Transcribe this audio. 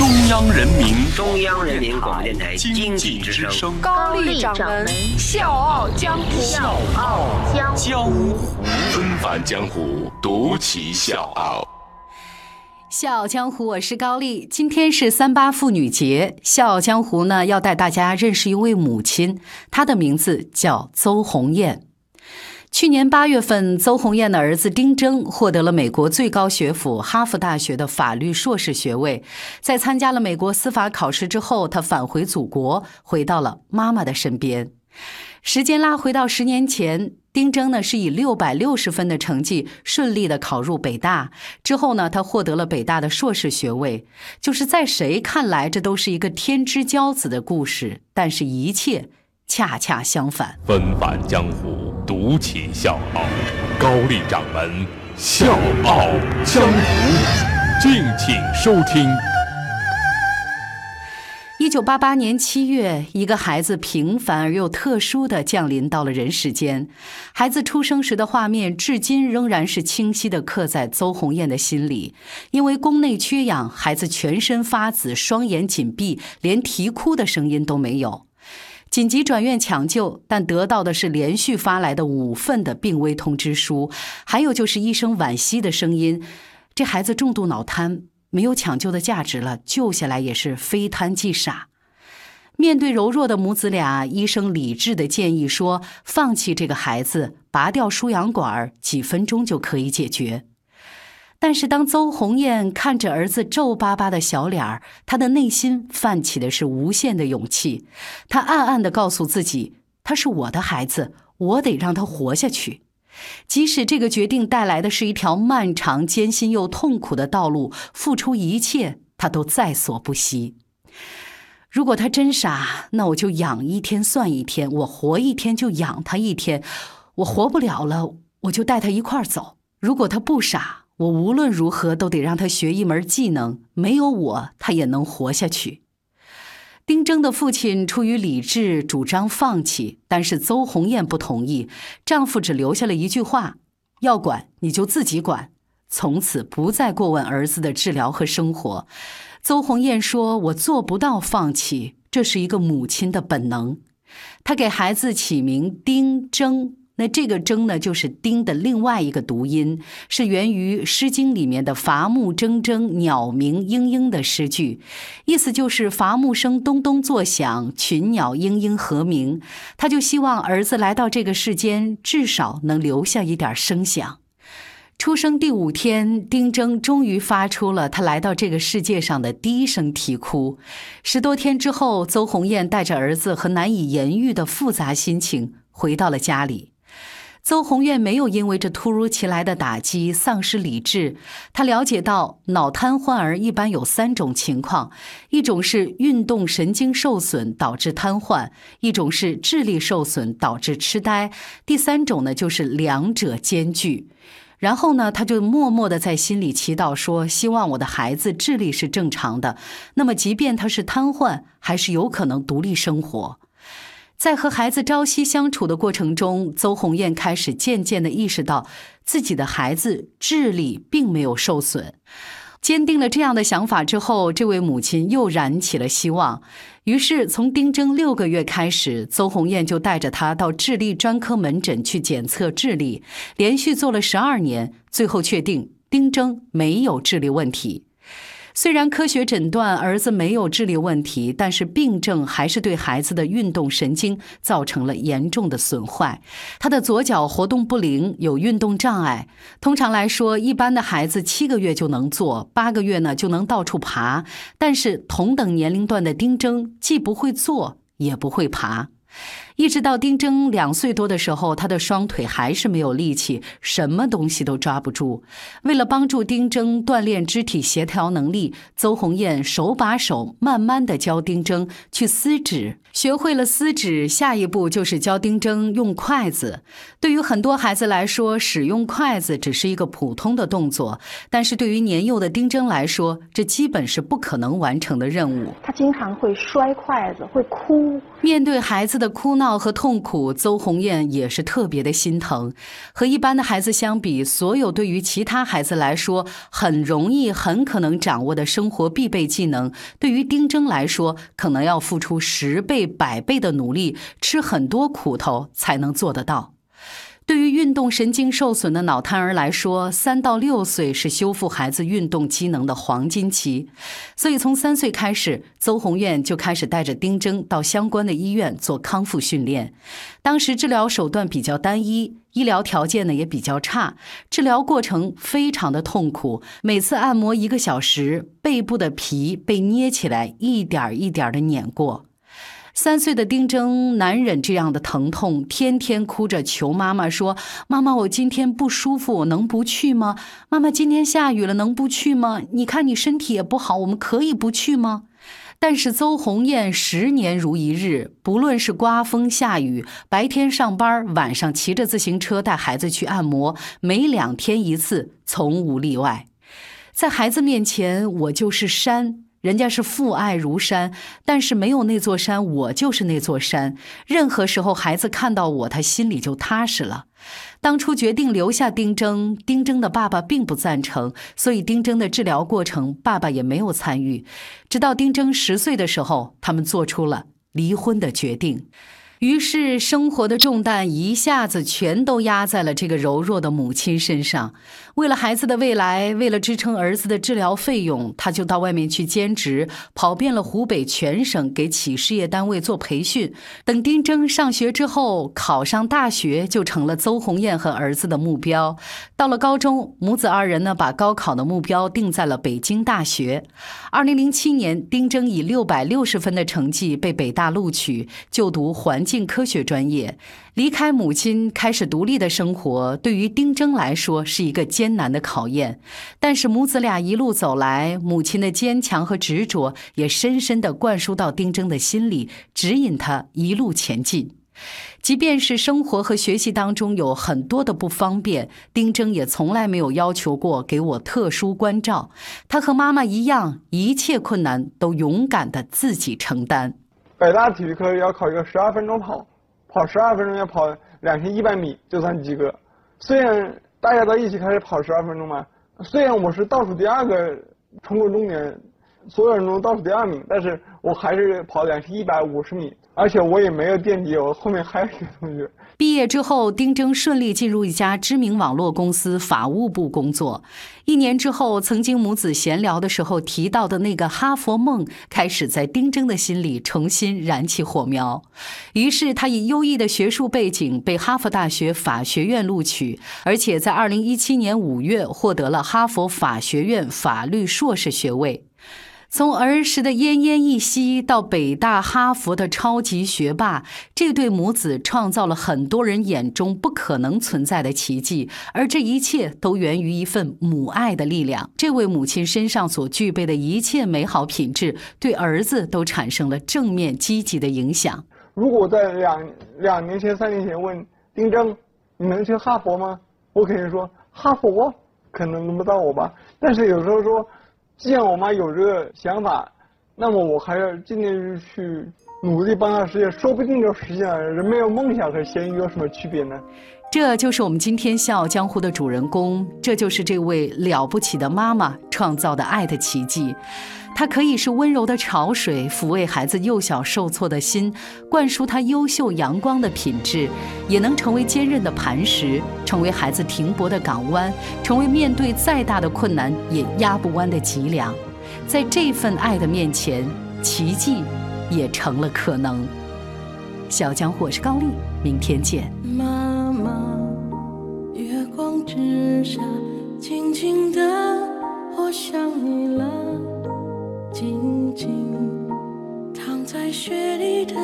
中央人民中央人民广播电台经济之声，高丽掌门笑傲江湖，笑傲江江湖纷繁江湖，独骑笑傲。笑傲江湖，我是高丽。今天是三八妇女节，笑傲江湖呢要带大家认识一位母亲，她的名字叫邹红艳。去年八月份，邹红艳的儿子丁征获得了美国最高学府哈佛大学的法律硕士学位。在参加了美国司法考试之后，他返回祖国，回到了妈妈的身边。时间拉回到十年前，丁征呢是以六百六十分的成绩顺利的考入北大，之后呢，他获得了北大的硕士学位。就是在谁看来，这都是一个天之骄子的故事，但是一切恰恰相反。纷繁江湖，独起笑傲。高丽掌门笑傲江湖，敬请收听。一九八八年七月，一个孩子平凡而又特殊的降临到了人世间。孩子出生时的画面，至今仍然是清晰的刻在邹红艳的心里。因为宫内缺氧，孩子全身发紫，双眼紧闭，连啼哭的声音都没有。紧急转院抢救，但得到的是连续发来的五份的病危通知书，还有就是医生惋惜的声音：这孩子重度脑瘫。没有抢救的价值了，救下来也是非瘫即傻。面对柔弱的母子俩，医生理智的建议说：放弃这个孩子，拔掉输氧管，几分钟就可以解决。但是当邹红艳看着儿子皱巴巴的小脸儿，她的内心泛起的是无限的勇气。她暗暗的告诉自己：他是我的孩子，我得让他活下去。即使这个决定带来的是一条漫长、艰辛又痛苦的道路，付出一切，他都在所不惜。如果他真傻，那我就养一天算一天，我活一天就养他一天。我活不了了，我就带他一块儿走。如果他不傻，我无论如何都得让他学一门技能，没有我，他也能活下去。丁征的父亲出于理智，主张放弃，但是邹红艳不同意。丈夫只留下了一句话：“要管你就自己管。”从此不再过问儿子的治疗和生活。邹红艳说：“我做不到放弃，这是一个母亲的本能。”她给孩子起名丁征。那这个“铮”呢，就是“丁”的另外一个读音，是源于《诗经》里面的“伐木铮铮，鸟鸣嘤嘤”的诗句，意思就是伐木声咚咚作响，群鸟嘤嘤和鸣。他就希望儿子来到这个世间，至少能留下一点声响。出生第五天，丁铮终于发出了他来到这个世界上的第一声啼哭。十多天之后，邹红艳带着儿子和难以言喻的复杂心情回到了家里。邹红艳没有因为这突如其来的打击丧失理智。她了解到，脑瘫患儿一般有三种情况：一种是运动神经受损导致瘫痪；一种是智力受损导致痴呆；第三种呢，就是两者兼具。然后呢，他就默默的在心里祈祷说：“希望我的孩子智力是正常的，那么即便他是瘫痪，还是有可能独立生活。”在和孩子朝夕相处的过程中，邹红艳开始渐渐地意识到，自己的孩子智力并没有受损。坚定了这样的想法之后，这位母亲又燃起了希望。于是，从丁征六个月开始，邹红艳就带着他到智力专科门诊去检测智力，连续做了十二年，最后确定丁征没有智力问题。虽然科学诊断儿子没有智力问题，但是病症还是对孩子的运动神经造成了严重的损坏。他的左脚活动不灵，有运动障碍。通常来说，一般的孩子七个月就能坐，八个月呢就能到处爬。但是同等年龄段的丁征既不会坐，也不会爬。一直到丁铮两岁多的时候，他的双腿还是没有力气，什么东西都抓不住。为了帮助丁铮锻炼肢体协调能力，邹红艳手把手、慢慢的教丁铮去撕纸。学会了撕纸，下一步就是教丁铮用筷子。对于很多孩子来说，使用筷子只是一个普通的动作，但是对于年幼的丁铮来说，这基本是不可能完成的任务。他经常会摔筷子，会哭。面对孩子的哭闹。和痛苦，邹红艳也是特别的心疼。和一般的孩子相比，所有对于其他孩子来说很容易、很可能掌握的生活必备技能，对于丁征来说，可能要付出十倍、百倍的努力，吃很多苦头才能做得到。对于运动神经受损的脑瘫儿来说，三到六岁是修复孩子运动机能的黄金期，所以从三岁开始，邹红院就开始带着丁征到相关的医院做康复训练。当时治疗手段比较单一，医疗条件呢也比较差，治疗过程非常的痛苦，每次按摩一个小时，背部的皮被捏起来，一点一点的碾过。三岁的丁征难忍这样的疼痛，天天哭着求妈妈说：“妈妈，我今天不舒服，我能不去吗？妈妈，今天下雨了，能不去吗？你看你身体也不好，我们可以不去吗？”但是邹红艳十年如一日，不论是刮风下雨，白天上班，晚上骑着自行车带孩子去按摩，每两天一次，从无例外。在孩子面前，我就是山。人家是父爱如山，但是没有那座山，我就是那座山。任何时候，孩子看到我，他心里就踏实了。当初决定留下丁征，丁征的爸爸并不赞成，所以丁征的治疗过程，爸爸也没有参与。直到丁征十岁的时候，他们做出了离婚的决定。于是，生活的重担一下子全都压在了这个柔弱的母亲身上。为了孩子的未来，为了支撑儿子的治疗费用，她就到外面去兼职，跑遍了湖北全省，给企事业单位做培训。等丁征上学之后，考上大学就成了邹红艳和儿子的目标。到了高中，母子二人呢，把高考的目标定在了北京大学。二零零七年，丁征以六百六十分的成绩被北大录取，就读环。进科学专业，离开母亲开始独立的生活，对于丁征来说是一个艰难的考验。但是母子俩一路走来，母亲的坚强和执着也深深地灌输到丁征的心里，指引他一路前进。即便是生活和学习当中有很多的不方便，丁征也从来没有要求过给我特殊关照。他和妈妈一样，一切困难都勇敢地自己承担。北大体育课要考一个十二分钟跑，跑十二分钟要跑两千一百米就算及格。虽然大家都一起开始跑十二分钟嘛，虽然我是倒数第二个冲过终点，所有人中倒数第二名，但是我还是跑两千一百五十米。而且我也没有垫底，我后面还有一个同学。毕业之后，丁征顺利进入一家知名网络公司法务部工作。一年之后，曾经母子闲聊的时候提到的那个哈佛梦，开始在丁征的心里重新燃起火苗。于是，他以优异的学术背景被哈佛大学法学院录取，而且在二零一七年五月获得了哈佛法学院法律硕士学位。从儿时的奄奄一息到北大、哈佛的超级学霸，这对母子创造了很多人眼中不可能存在的奇迹，而这一切都源于一份母爱的力量。这位母亲身上所具备的一切美好品质，对儿子都产生了正面积极的影响。如果在两两年前、三年前问丁正，你能去哈佛吗？我肯定说哈佛可能轮不到我吧。但是有时候说。既然我妈有这个想法，那么我还要尽量去努力帮她实现，说不定就实现了。人没有梦想和咸鱼有什么区别呢？这就是我们今天《笑傲江湖》的主人公，这就是这位了不起的妈妈创造的爱的奇迹。她可以是温柔的潮水，抚慰孩子幼小受挫的心，灌输他优秀阳光的品质；也能成为坚韧的磐石，成为孩子停泊的港湾，成为面对再大的困难也压不弯的脊梁。在这份爱的面前，奇迹也成了可能。小江，我是高丽，明天见。妈妈，月光之下，静静的，我想你了。静静躺在雪里的。